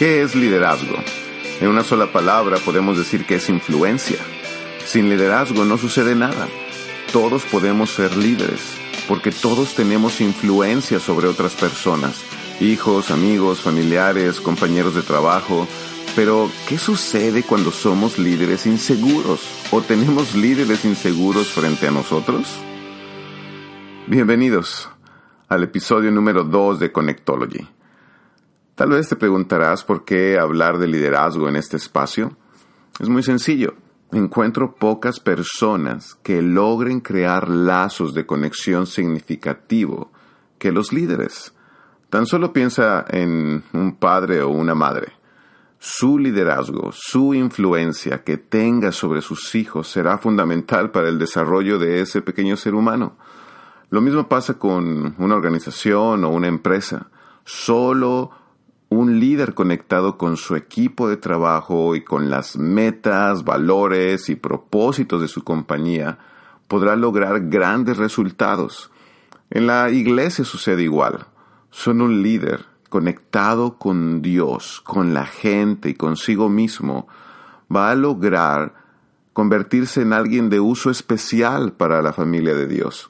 ¿Qué es liderazgo? En una sola palabra podemos decir que es influencia. Sin liderazgo no sucede nada. Todos podemos ser líderes, porque todos tenemos influencia sobre otras personas, hijos, amigos, familiares, compañeros de trabajo. Pero, ¿qué sucede cuando somos líderes inseguros o tenemos líderes inseguros frente a nosotros? Bienvenidos al episodio número 2 de Connectology. Tal vez te preguntarás por qué hablar de liderazgo en este espacio. Es muy sencillo. Encuentro pocas personas que logren crear lazos de conexión significativo que los líderes. Tan solo piensa en un padre o una madre. Su liderazgo, su influencia que tenga sobre sus hijos será fundamental para el desarrollo de ese pequeño ser humano. Lo mismo pasa con una organización o una empresa. Solo un líder conectado con su equipo de trabajo y con las metas, valores y propósitos de su compañía podrá lograr grandes resultados. En la iglesia sucede igual. Son un líder conectado con Dios, con la gente y consigo mismo, va a lograr convertirse en alguien de uso especial para la familia de Dios.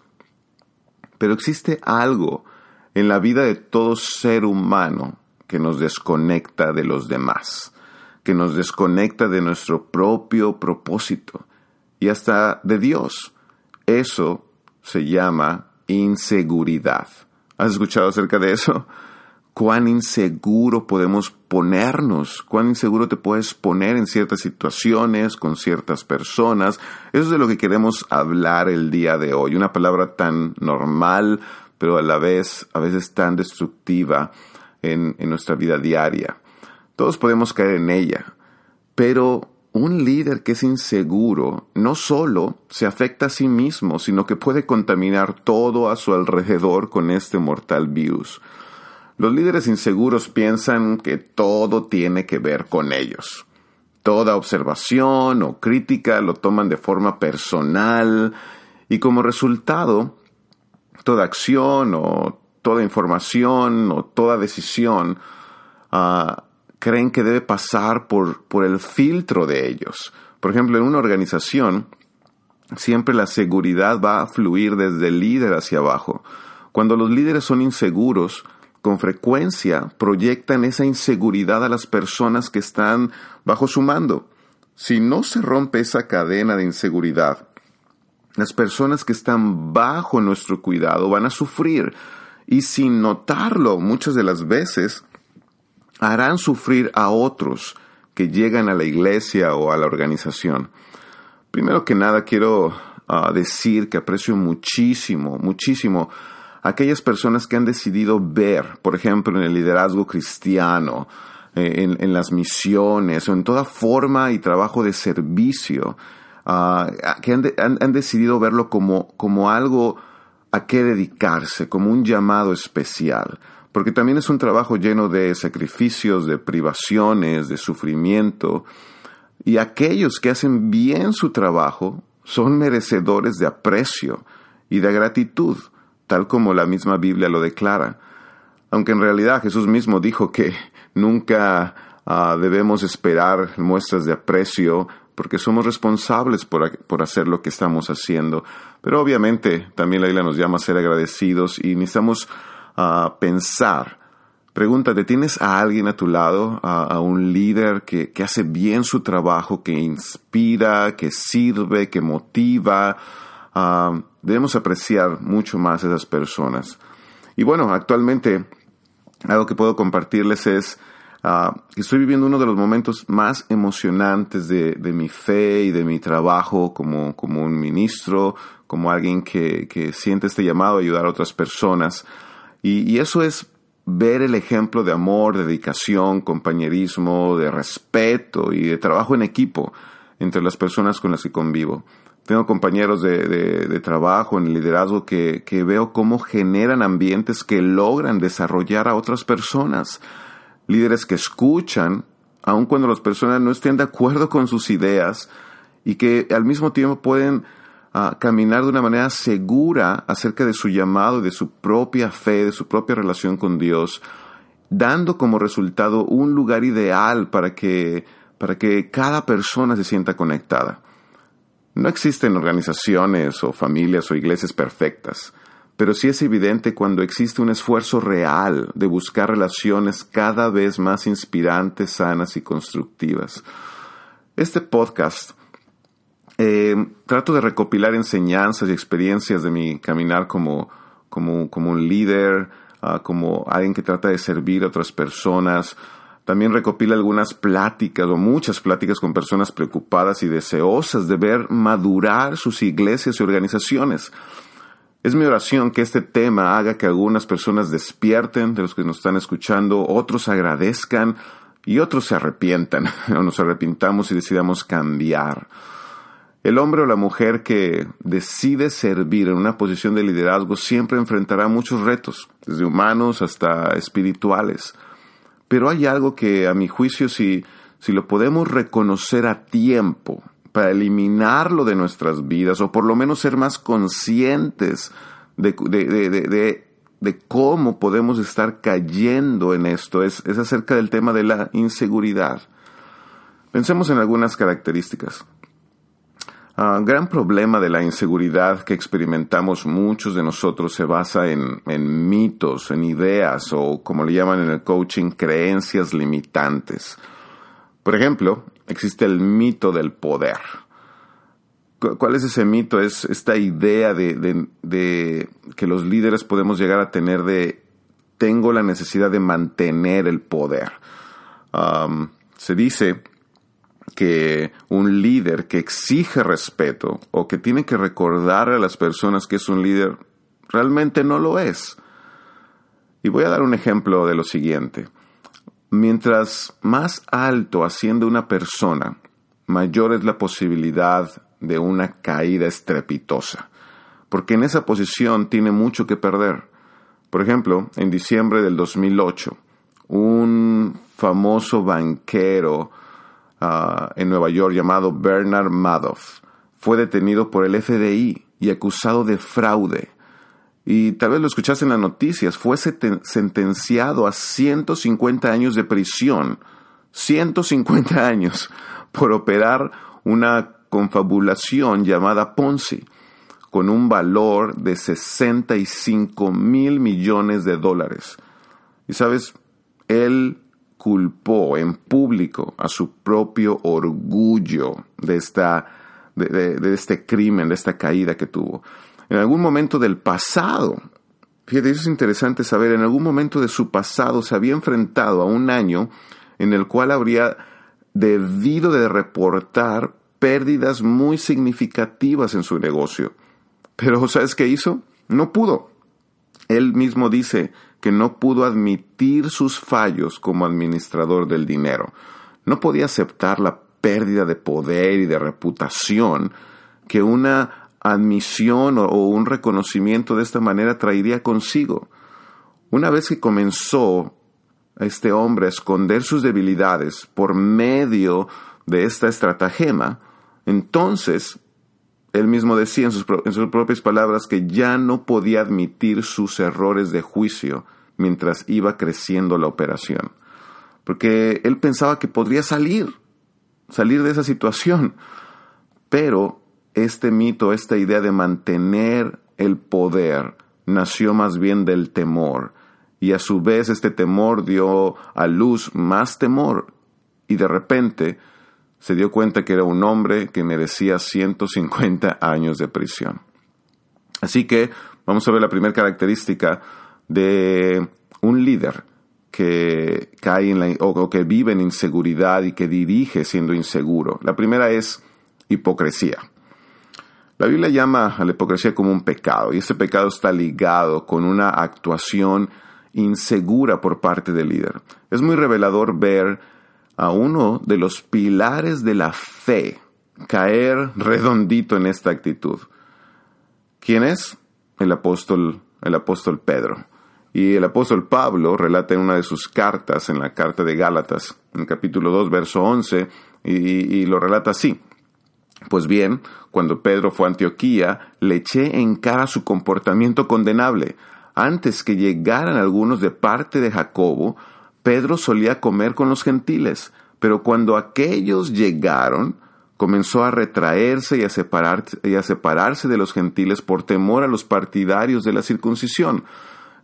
Pero existe algo en la vida de todo ser humano que nos desconecta de los demás, que nos desconecta de nuestro propio propósito y hasta de Dios. Eso se llama inseguridad. ¿Has escuchado acerca de eso? ¿Cuán inseguro podemos ponernos? ¿Cuán inseguro te puedes poner en ciertas situaciones, con ciertas personas? Eso es de lo que queremos hablar el día de hoy. Una palabra tan normal, pero a la vez, a veces tan destructiva en, nuestra vida diaria. Todos podemos caer en ella, pero un líder que es inseguro no solo se afecta a sí mismo, sino que puede contaminar todo a su alrededor con este mortal virus. Los líderes inseguros piensan que todo tiene que ver con ellos. Toda observación o crítica lo toman de forma personal y como resultado, toda acción o toda información o toda decisión ah, creen que debe pasar por, por el filtro de ellos. Por ejemplo, en una organización, siempre la seguridad va a fluir desde el líder hacia abajo. Cuando los líderes son inseguros, con frecuencia proyectan esa inseguridad a las personas que están bajo su mando. Si no se rompe esa cadena de inseguridad, las personas que están bajo nuestro cuidado van a sufrir y sin notarlo muchas de las veces harán sufrir a otros que llegan a la iglesia o a la organización. Primero que nada quiero ah, decir que aprecio muchísimo, muchísimo aquellas personas que han decidido ver, por ejemplo, en el liderazgo cristiano, eh, en, las misiones o en toda forma y trabajo de servicio, ah, que han, decidido verlo como, como algo a qué dedicarse, como un llamado especial, porque también es un trabajo lleno de sacrificios, de privaciones, de sufrimiento, y aquellos que hacen bien su trabajo son merecedores de aprecio y de gratitud, tal como la misma Biblia lo declara. Aunque en realidad Jesús mismo dijo que nunca ah, debemos esperar muestras de aprecio porque somos responsables por, hacer lo que estamos haciendo. Pero obviamente también la isla nos llama a ser agradecidos y necesitamos uh, pensar. Pregúntate, ¿tienes a alguien a tu lado, a, un líder que, hace bien su trabajo, que inspira, que sirve, que motiva? Ah, debemos apreciar mucho más a esas personas. Y bueno, actualmente algo que puedo compartirles es Ah, estoy viviendo uno de los momentos más emocionantes de, mi fe y de mi trabajo como, como un ministro, como alguien que, que, siente este llamado a ayudar a otras personas. Y, y eso es ver el ejemplo de amor, de dedicación, compañerismo, de respeto y de trabajo en equipo entre las personas con las que convivo. Tengo compañeros de, de, de, trabajo en el liderazgo que, que veo cómo generan ambientes que logran desarrollar a otras personas líderes que escuchan, aun cuando las personas no estén de acuerdo con sus ideas, y que al mismo tiempo pueden ah, caminar de una manera segura acerca de su llamado, de su propia fe, de su propia relación con Dios, dando como resultado un lugar ideal para que, para que cada persona se sienta conectada. No existen organizaciones o familias o iglesias perfectas, pero sí es evidente cuando existe un esfuerzo real de buscar relaciones cada vez más inspirantes, sanas y constructivas. Este podcast eh, trato de recopilar enseñanzas y experiencias de mi caminar como, como, un líder, ah, como alguien que trata de servir a otras personas, también recopila algunas pláticas o muchas pláticas con personas preocupadas y deseosas de ver madurar sus iglesias y organizaciones. Es mi oración que este tema haga que algunas personas despierten de los que nos están escuchando, otros agradezcan y otros se arrepientan o nos arrepintamos y decidamos cambiar. El hombre o la mujer que decide servir en una posición de liderazgo siempre enfrentará muchos retos, desde humanos hasta espirituales. Pero hay algo que a mi juicio si, si lo podemos reconocer a tiempo para eliminarlo de nuestras vidas o por lo menos ser más conscientes de, de, cómo podemos estar cayendo en esto, es, es acerca del tema de la inseguridad. Pensemos en algunas características. Un ah, gran problema de la inseguridad que experimentamos muchos de nosotros se basa en, mitos, en ideas o, como le llaman en el coaching, creencias limitantes. Por ejemplo, existe el mito del poder. ¿Cuál es ese mito? Es esta idea de, que los líderes podemos llegar a tener de tengo la necesidad de mantener el poder. se dice que un líder que exige respeto o que tiene que recordar a las personas que es un líder realmente no lo es. Y voy a dar un ejemplo de lo siguiente. Mientras más alto asciende una persona, mayor es la posibilidad de una caída estrepitosa, porque en esa posición tiene mucho que perder. Por ejemplo, en diciembre del 2008, un famoso banquero Ah, en Nueva York llamado Bernard Madoff. Fue detenido por el FBI y acusado de fraude. Y tal vez lo escuchaste en las noticias, fue sentenciado a 150 años de prisión. 150 años por operar una confabulación llamada Ponzi con un valor de 65 mil millones de dólares. Y sabes, él culpó en público a su propio orgullo de, esta, de, este crimen, de esta caída que tuvo. En algún momento del pasado, fíjate, eso es interesante saber, en algún momento de su pasado se había enfrentado a un año en el cual habría debido de reportar pérdidas muy significativas en su negocio. Pero ¿sabes qué hizo? No pudo. Él mismo dice, que no pudo admitir sus fallos como administrador del dinero. No podía aceptar la pérdida de poder y de reputación que una admisión o, un reconocimiento de esta manera traería consigo. Una vez que comenzó este hombre a esconder sus debilidades por medio de esta estratagema, entonces él mismo decía en sus, propias palabras que ya no podía admitir sus errores de juicio mientras iba creciendo la operación. Porque él pensaba que podría salir, salir de esa situación. Pero este mito, esta idea de mantener el poder, nació más bien del temor. Y a su vez este temor dio a luz más temor. Y de repente se dio cuenta que era un hombre que merecía 150 años de prisión. Así que vamos a ver la primera característica de un líder que cae en o, que vive en inseguridad y que dirige siendo inseguro. La primera es hipocresía. La Biblia llama a la hipocresía como un pecado y ese pecado está ligado con una actuación insegura por parte del líder. Es muy revelador ver a uno de los pilares de la fe caer redondito en esta actitud. ¿Quién es? El apóstol, el apóstol Pedro. Y el apóstol Pablo relata en una de sus cartas, en la carta de Gálatas, en capítulo 2, verso 11, y, y lo relata así. Pues bien, cuando Pedro fue a Antioquía, le eché en cara su comportamiento condenable. Antes que llegaran algunos de parte de Jacobo, Pedro solía comer con los gentiles, pero cuando aquellos llegaron, comenzó a retraerse y a, y a separarse de los gentiles por temor a los partidarios de la circuncisión.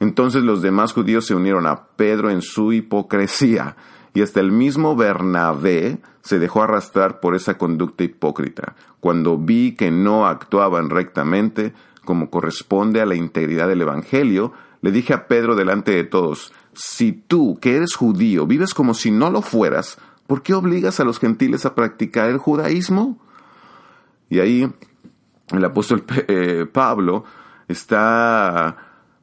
Entonces los demás judíos se unieron a Pedro en su hipocresía, y hasta el mismo Bernabé se dejó arrastrar por esa conducta hipócrita. Cuando vi que no actuaban rectamente, como corresponde a la integridad del Evangelio, le dije a Pedro delante de todos, si tú, que eres judío, vives como si no lo fueras, ¿por qué obligas a los gentiles a practicar el judaísmo? Y ahí el apóstol eh, Pablo está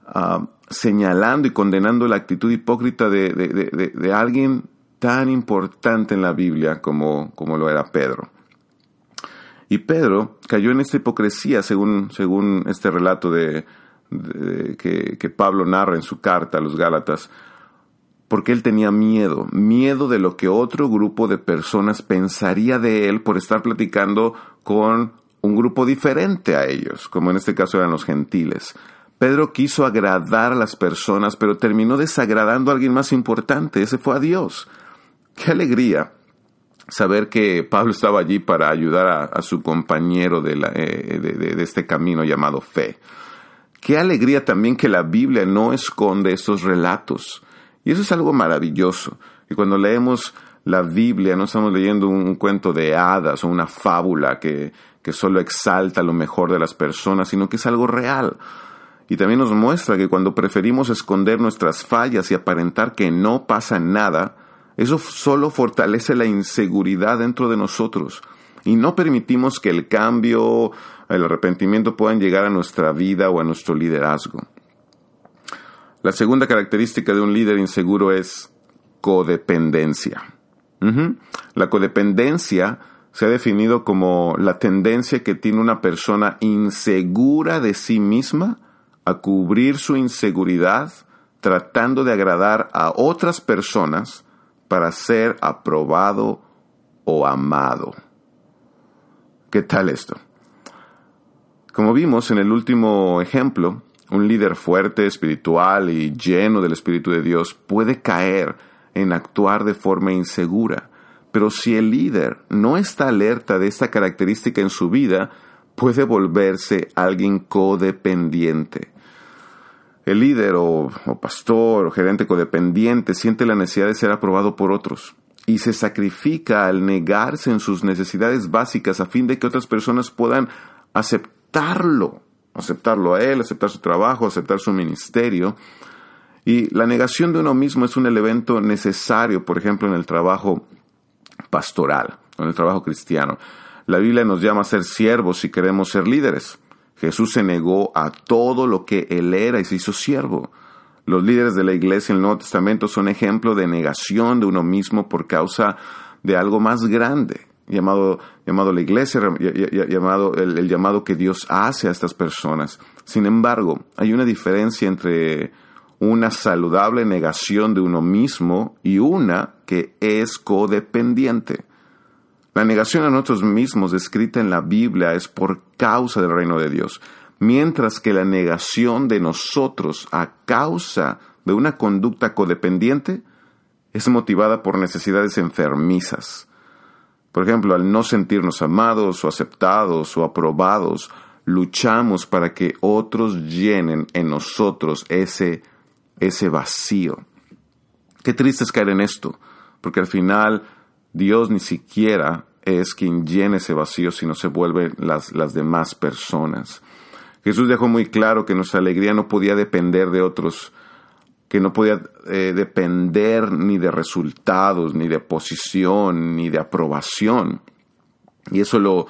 ah, señalando y condenando la actitud hipócrita de, alguien tan importante en la Biblia como, como lo era Pedro. Y Pedro cayó en esta hipocresía según, según este relato de, que, que, Pablo narra en su carta a los Gálatas, porque él tenía miedo, miedo de lo que otro grupo de personas pensaría de él por estar platicando con un grupo diferente a ellos, como en este caso eran los gentiles. Pedro quiso agradar a las personas, pero terminó desagradando a alguien más importante, ese fue a Dios. Qué alegría saber que Pablo estaba allí para ayudar a, su compañero de, eh, de, este camino llamado fe. Qué alegría también que la Biblia no esconde estos relatos. Y eso es algo maravilloso. Y cuando leemos la Biblia no estamos leyendo un, cuento de hadas o una fábula que, que solo exalta lo mejor de las personas, sino que es algo real. Y también nos muestra que cuando preferimos esconder nuestras fallas y aparentar que no pasa nada, eso solo fortalece la inseguridad dentro de nosotros y no permitimos que el cambio, el arrepentimiento puedan llegar a nuestra vida o a nuestro liderazgo. La segunda característica de un líder inseguro es codependencia. La codependencia se ha definido como la tendencia que tiene una persona insegura de sí misma a cubrir su inseguridad tratando de agradar a otras personas para ser aprobado o amado. ¿Qué tal esto? Como vimos en el último ejemplo, un líder fuerte, espiritual y lleno del Espíritu de Dios puede caer en actuar de forma insegura. Pero si el líder no está alerta de esta característica en su vida, puede volverse alguien codependiente. El líder o, pastor o gerente codependiente siente la necesidad de ser aprobado por otros y se sacrifica al negarse en sus necesidades básicas a fin de que otras personas puedan aceptarlo, aceptarlo a él, aceptar su trabajo, aceptar su ministerio. Y la negación de uno mismo es un elemento necesario, por ejemplo, en el trabajo pastoral, en el trabajo cristiano. La Biblia nos llama a ser siervos si queremos ser líderes. Jesús se negó a todo lo que él era y se hizo siervo. Los líderes de la iglesia en el Nuevo Testamento son ejemplo de negación de uno mismo por causa de algo más grande, llamado, llamado la iglesia, llamado, el, el llamado que Dios hace a estas personas. Sin embargo, hay una diferencia entre una saludable negación de uno mismo y una que es codependiente. La negación a nosotros mismos descrita en la Biblia es por causa del reino de Dios, mientras que la negación de nosotros a causa de una conducta codependiente es motivada por necesidades enfermizas. Por ejemplo, al no sentirnos amados o aceptados o aprobados, luchamos para que otros llenen en nosotros ese, ese vacío. Qué triste es caer en esto, porque al final Dios ni siquiera es quien llena ese vacío, sino se vuelven las, las demás personas. Jesús dejó muy claro que nuestra alegría no podía depender de otros, que no podía eh, depender ni de resultados, ni de posición, ni de aprobación. Y eso lo,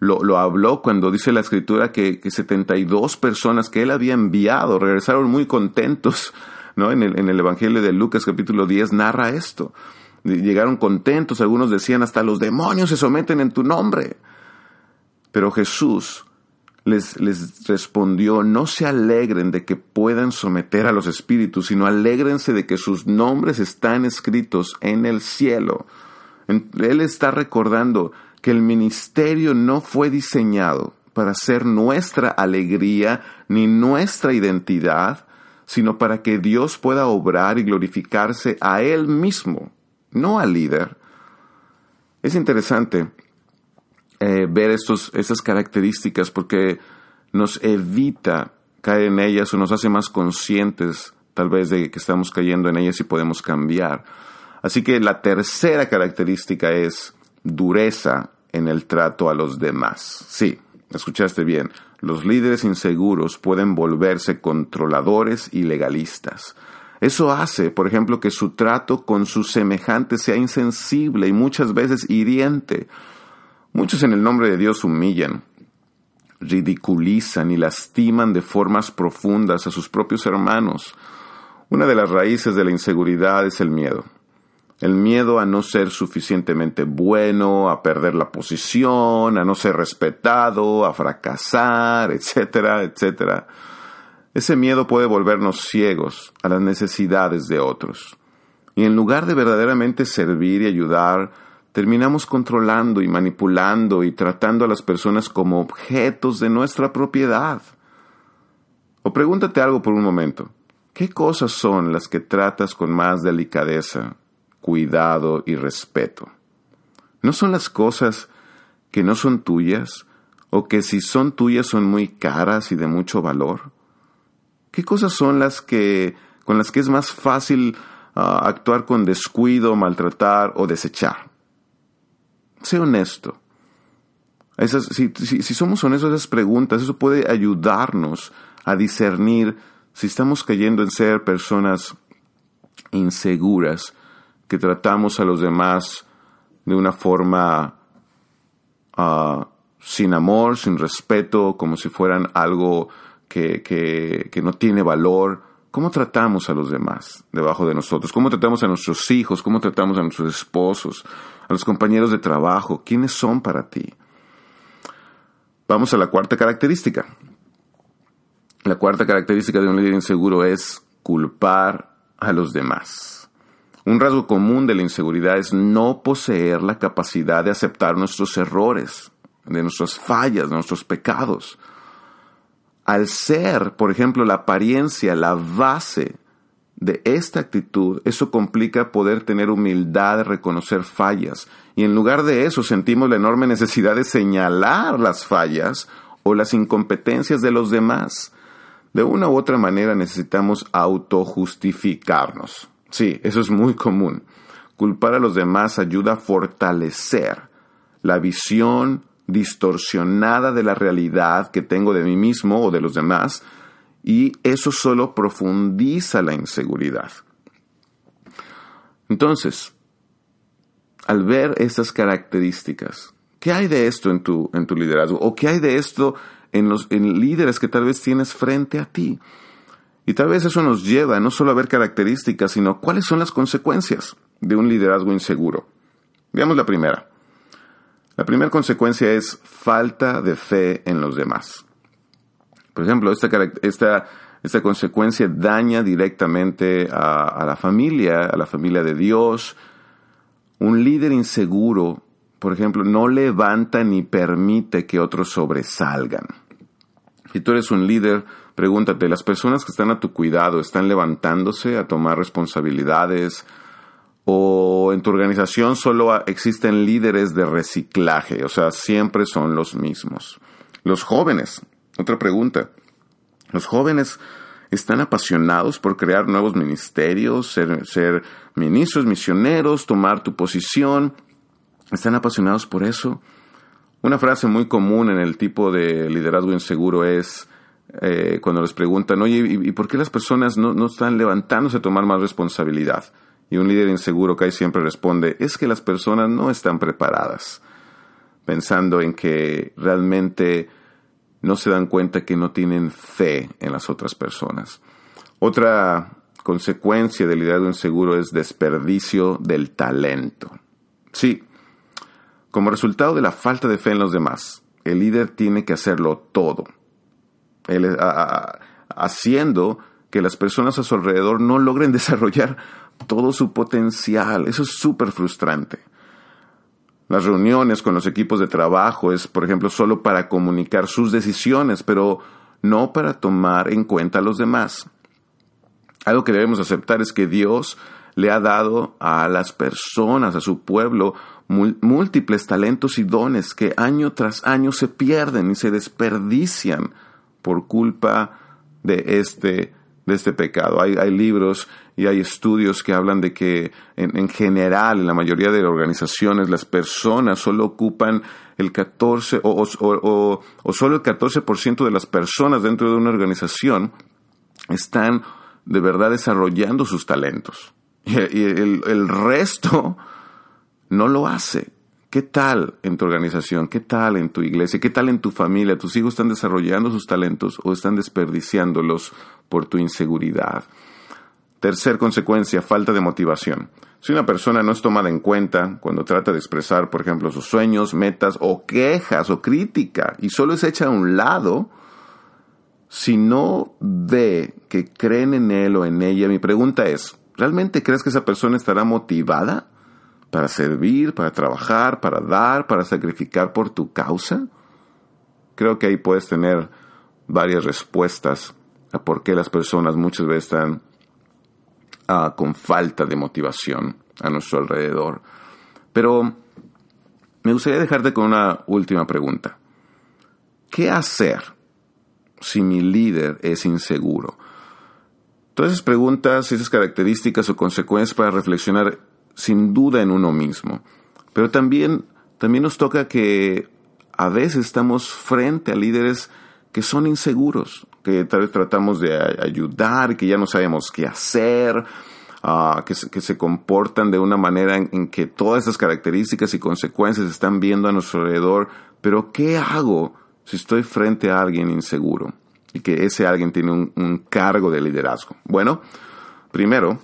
lo, habló cuando dice la escritura que, que 72 personas que él había enviado regresaron muy contentos. ¿no? En, el, en el Evangelio de Lucas capítulo 10 narra esto llegaron contentos, algunos decían hasta los demonios se someten en tu nombre. Pero Jesús les, les respondió, no se alegren de que puedan someter a los espíritus, sino alégrense de que sus nombres están escritos en el cielo. Él está recordando que el ministerio no fue diseñado para ser nuestra alegría ni nuestra identidad, sino para que Dios pueda obrar y glorificarse a Él mismo, no al líder. Es interesante eh, ver estos, estas características porque nos evita caer en ellas o nos hace más conscientes tal vez de que estamos cayendo en ellas y podemos cambiar. Así que la tercera característica es dureza en el trato a los demás. Sí, escuchaste bien, los líderes inseguros pueden volverse controladores y legalistas. Eso hace, por ejemplo, que su trato con sus semejantes sea insensible y muchas veces hiriente. Muchos en el nombre de Dios humillan, ridiculizan y lastiman de formas profundas a sus propios hermanos. Una de las raíces de la inseguridad es el miedo. El miedo a no ser suficientemente bueno, a perder la posición, a no ser respetado, a fracasar, etcétera, etcétera. Ese miedo puede volvernos ciegos a las necesidades de otros. Y en lugar de verdaderamente servir y ayudar, terminamos controlando y manipulando y tratando a las personas como objetos de nuestra propiedad. O pregúntate algo por un momento. ¿Qué cosas son las que tratas con más delicadeza, cuidado y respeto? ¿No son las cosas que no son tuyas o que si son tuyas son muy caras y de mucho valor? ¿Qué cosas son las que con las que es más fácil ah, actuar con descuido, maltratar o desechar? Sé honesto. si, somos honestos a esas preguntas, eso puede ayudarnos a discernir si estamos cayendo en ser personas inseguras, que tratamos a los demás de una forma ah, sin amor, sin respeto, como si fueran algo que, que no tiene valor, ¿Cómo tratamos a los demás debajo de nosotros? ¿Cómo tratamos a nuestros hijos? ¿Cómo tratamos a nuestros esposos? A los compañeros de trabajo. ¿Quiénes son para ti? Vamos a la cuarta característica. La cuarta característica de un líder inseguro es culpar a los demás. Un rasgo común de la inseguridad es no poseer la capacidad de aceptar nuestros errores, de nuestras fallas, de nuestros pecados al ser, por ejemplo, la apariencia, la base de esta actitud, eso complica poder tener humildad reconocer fallas. Y en lugar de eso sentimos la enorme necesidad de señalar las fallas o las incompetencias de los demás. De una u otra manera necesitamos autojustificarnos. Sí, eso es muy común. Culpar a los demás ayuda a fortalecer la visión distorsionada de la realidad que tengo de mí mismo o de los demás, y eso solo profundiza la inseguridad. Entonces, al ver estas características, ¿qué hay de esto en tu, en tu liderazgo? ¿O qué hay de esto en los en líderes que tal vez tienes frente a ti? Y tal vez eso nos lleva no solo a ver características, sino cuáles son las consecuencias de un liderazgo inseguro. Veamos la primera. La primera consecuencia es falta de fe en los demás. Por ejemplo, esta, esta, esta consecuencia daña directamente a, a la familia, a la familia de Dios. Un líder inseguro, por ejemplo, no levanta ni permite que otros sobresalgan. Si tú eres un líder, pregúntate, ¿las personas que están a tu cuidado están levantándose a tomar responsabilidades, o en tu organización solo existen líderes de reciclaje, o sea, siempre son los mismos. Los jóvenes, otra pregunta. Los jóvenes están apasionados por crear nuevos ministerios, ser, ministros, misioneros, tomar tu posición. ¿Están apasionados por eso? Una frase muy común en el tipo de liderazgo inseguro es eh, cuando les preguntan, oye, ¿y, por qué las personas no, no están levantándose a tomar más responsabilidad? Y un líder inseguro que ahí siempre responde, es que las personas no están preparadas, pensando en que realmente no se dan cuenta que no tienen fe en las otras personas. Otra consecuencia del liderazgo inseguro es desperdicio del talento. Sí, como resultado de la falta de fe en los demás, el líder tiene que hacerlo todo, haciendo que las personas a su alrededor no logren desarrollar todo su potencial. Eso es súper frustrante. Las reuniones con los equipos de trabajo es, por ejemplo, solo para comunicar sus decisiones, pero no para tomar en cuenta a los demás. Algo que debemos aceptar es que Dios le ha dado a las personas, a su pueblo, múltiples talentos y dones que año tras año se pierden y se desperdician por culpa de este, de este pecado. Hay, hay libros y hay estudios que hablan de que en, general, en la mayoría de organizaciones, las personas solo ocupan el 14 o, o, o solo el 14% de las personas dentro de una organización están de verdad desarrollando sus talentos. Y, el, el resto no lo hace. ¿Qué tal en tu organización? ¿Qué tal en tu iglesia? ¿Qué tal en tu familia? ¿Tus hijos están desarrollando sus talentos o están desperdiciándolos por tu inseguridad? Tercer consecuencia, falta de motivación. Si una persona no es tomada en cuenta cuando trata de expresar, por ejemplo, sus sueños, metas o quejas o crítica y solo es hecha a un lado, si no ve que creen en él o en ella, mi pregunta es, ¿realmente crees que esa persona estará motivada para servir, para trabajar, para dar, para sacrificar por tu causa? Creo que ahí puedes tener varias respuestas a por qué las personas muchas veces están ah, con falta de motivación a nuestro alrededor. Pero me gustaría dejarte con una última pregunta. ¿Qué hacer si mi líder es inseguro? Todas esas preguntas, esas características o consecuencias para reflexionar sin duda en uno mismo. Pero también, también nos toca que a veces estamos frente a líderes que son inseguros, que tal vez tratamos de ayudar, que ya no sabemos qué hacer, que, se, que, se, comportan de una manera en, que todas esas características y consecuencias están viendo a nuestro alrededor, pero ¿qué hago si estoy frente a alguien inseguro y que ese alguien tiene un, un cargo de liderazgo? Bueno, primero,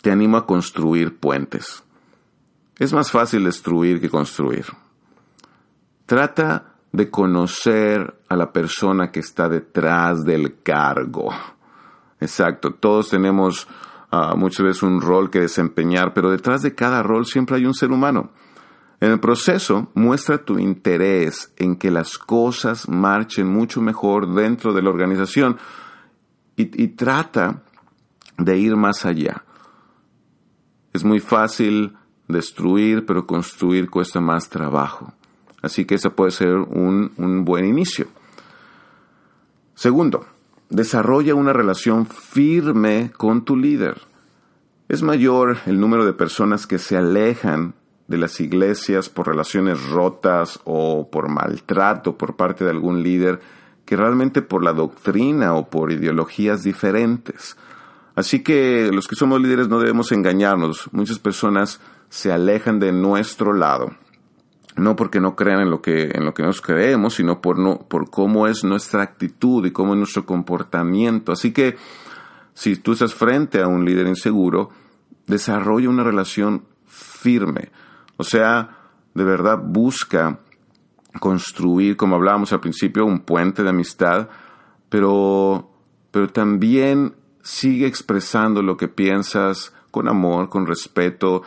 te animo a construir puentes. Es más fácil destruir que construir. Trata de conocer a la persona que está detrás del cargo. Exacto, todos tenemos uh, muchas veces un rol que desempeñar, pero detrás de cada rol siempre hay un ser humano. En el proceso, muestra tu interés en que las cosas marchen mucho mejor dentro de la organización y trata de ir más allá. Es muy fácil destruir, pero construir cuesta más trabajo. Así que ese puede ser un, un buen inicio. Segundo, desarrolla una relación firme con tu líder. Es mayor el número de personas que se alejan de las iglesias por relaciones rotas o por maltrato por parte de algún líder que realmente por la doctrina o por ideologías diferentes. Así que los que somos líderes no debemos engañarnos. Muchas personas se alejan de nuestro lado. No porque no crean en lo que, en lo que nos creemos, sino por, no, por cómo es nuestra actitud y cómo es nuestro comportamiento. Así que si tú estás frente a un líder inseguro, desarrolla una relación firme. O sea, de verdad busca construir, como hablábamos al principio, un puente de amistad, pero, pero también sigue expresando lo que piensas con amor, con respeto,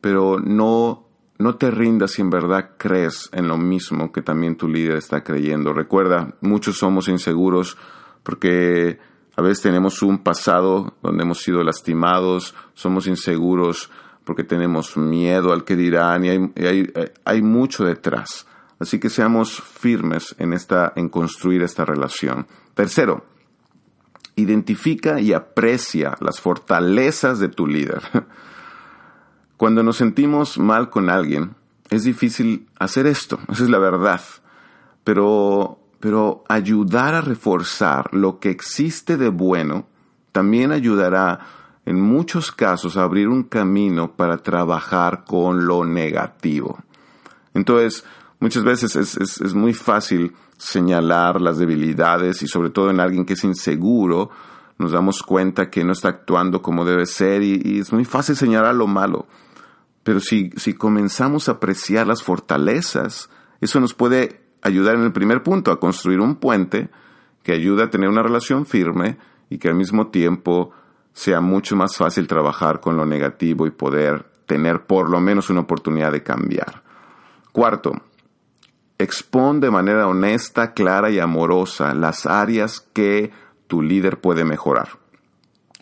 pero no, no te rindas si en verdad crees en lo mismo que también tu líder está creyendo. Recuerda, muchos somos inseguros porque a veces tenemos un pasado donde hemos sido lastimados, somos inseguros porque tenemos miedo al que dirán y hay, hay, mucho detrás. Así que seamos firmes en, esta, en construir esta relación. Tercero, identifica y aprecia las fortalezas de tu líder. Cuando nos sentimos mal con alguien, es difícil hacer esto, esa es la verdad. Pero, pero ayudar a reforzar lo que existe de bueno también ayudará en muchos casos a abrir un camino para trabajar con lo negativo. Entonces, muchas veces es, es, es muy fácil señalar las debilidades y sobre todo en alguien que es inseguro, nos damos cuenta que no está actuando como debe ser y, es muy fácil señalar lo malo. Pero si, si comenzamos a apreciar las fortalezas, eso nos puede ayudar en el primer punto a construir un puente que ayuda a tener una relación firme y que al mismo tiempo sea mucho más fácil trabajar con lo negativo y poder tener por lo menos una oportunidad de cambiar. Cuarto, Expon de manera honesta, clara y amorosa las áreas que tu líder puede mejorar.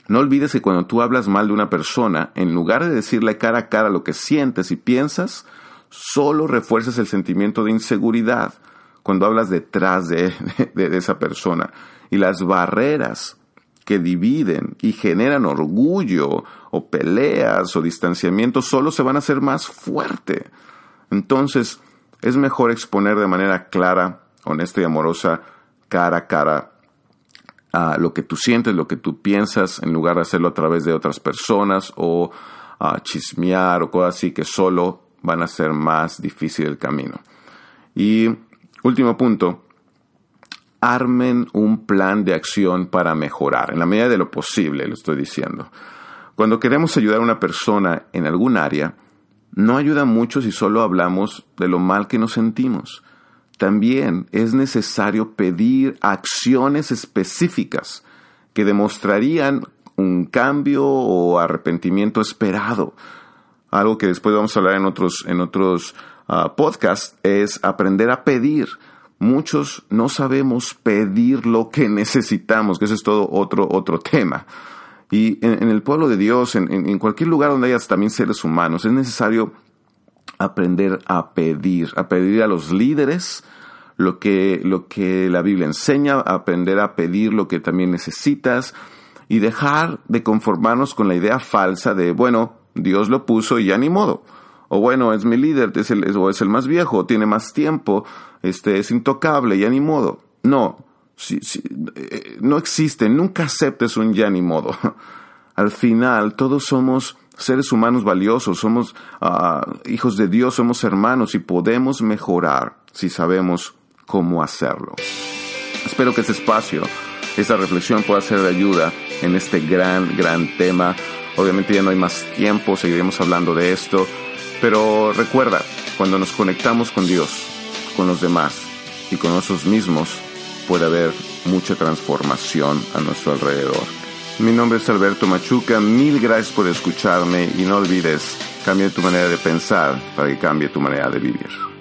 No olvides que cuando tú hablas mal de una persona, en lugar de decirle cara a cara lo que sientes y piensas, solo refuerzas el sentimiento de inseguridad cuando hablas detrás de, esa persona. Y las barreras que dividen y generan orgullo o peleas o distanciamiento solo se van a hacer más fuerte. Entonces, es mejor exponer de manera clara, honesta y amorosa, cara a cara, lo que tú sientes, lo que tú piensas, en lugar de hacerlo a través de otras personas o chismear o cosas así que solo van a hacer más difícil el camino. Y último punto, armen un plan de acción para mejorar, en la medida de lo posible, lo estoy diciendo. Cuando queremos ayudar a una persona en algún área, no ayuda mucho si solo hablamos de lo mal que nos sentimos. También es necesario pedir acciones específicas que demostrarían un cambio o arrepentimiento esperado. Algo que después vamos a hablar en otros, en otros ah, podcasts es aprender a pedir. Muchos no sabemos pedir lo que necesitamos, que eso es todo otro, otro tema. Y en, el pueblo de Dios, en, cualquier lugar donde haya también seres humanos, es necesario aprender a pedir, a pedir a los líderes lo que, lo que la Biblia enseña, aprender a pedir lo que también necesitas y dejar de conformarnos con la idea falsa de, bueno, Dios lo puso y ya ni modo. O bueno, es mi líder, es el, o es el más viejo, tiene más tiempo, este, es intocable, ya ni modo. No, eh, no existe, nunca aceptes un ya ni modo. Al final, todos somos seres humanos valiosos, somos ah, hijos de Dios, somos hermanos y podemos mejorar si sabemos cómo hacerlo. Espero que este espacio, esta reflexión pueda ser de ayuda en este gran, gran tema. Obviamente ya no hay más tiempo, seguiremos hablando de esto, pero recuerda, cuando nos conectamos con Dios, con los demás y con nosotros mismos, puede haber mucha transformación a nuestro alrededor. Mi nombre es Alberto Machuca, mil gracias por escucharme y no olvides, cambia tu manera de pensar para que cambie tu manera de vivir.